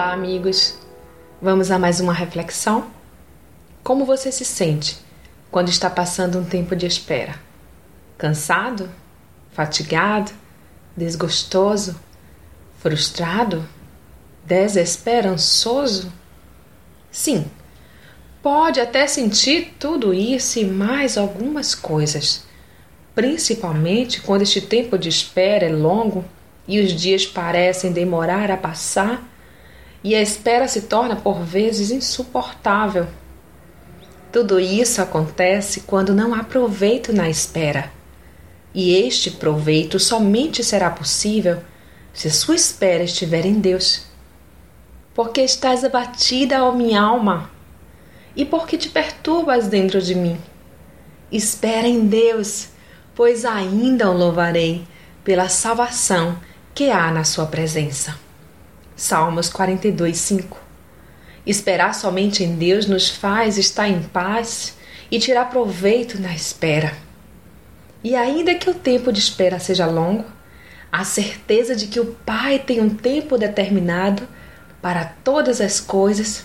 amigos! Vamos a mais uma reflexão? Como você se sente quando está passando um tempo de espera? Cansado? Fatigado? Desgostoso? Frustrado? Desesperançoso? Sim, pode até sentir tudo isso e mais algumas coisas, principalmente quando este tempo de espera é longo e os dias parecem demorar a passar e a espera se torna por vezes insuportável. Tudo isso acontece quando não há proveito na espera. E este proveito somente será possível se sua espera estiver em Deus. Porque estás abatida, ó minha alma, e porque te perturbas dentro de mim. Espera em Deus, pois ainda o louvarei pela salvação que há na sua presença. Salmos 42, 5 Esperar somente em Deus nos faz estar em paz e tirar proveito na espera. E ainda que o tempo de espera seja longo, a certeza de que o Pai tem um tempo determinado para todas as coisas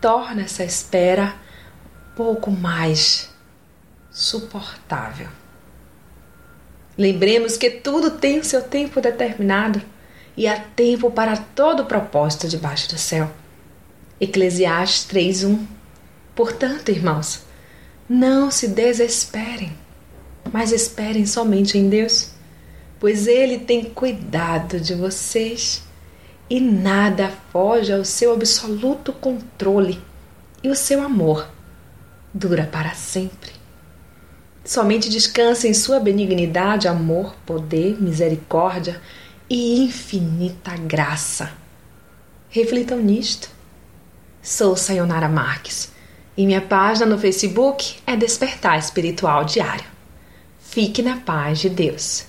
torna essa espera pouco mais suportável. Lembremos que tudo tem seu tempo determinado e há tempo para todo propósito debaixo do céu. Eclesiastes 3:1. Portanto, irmãos, não se desesperem, mas esperem somente em Deus, pois ele tem cuidado de vocês e nada foge ao seu absoluto controle e o seu amor dura para sempre. Somente descansa em sua benignidade, amor, poder, misericórdia e infinita graça. Reflitam nisto. Sou Sayonara Marques e minha página no Facebook é Despertar Espiritual Diário. Fique na paz de Deus.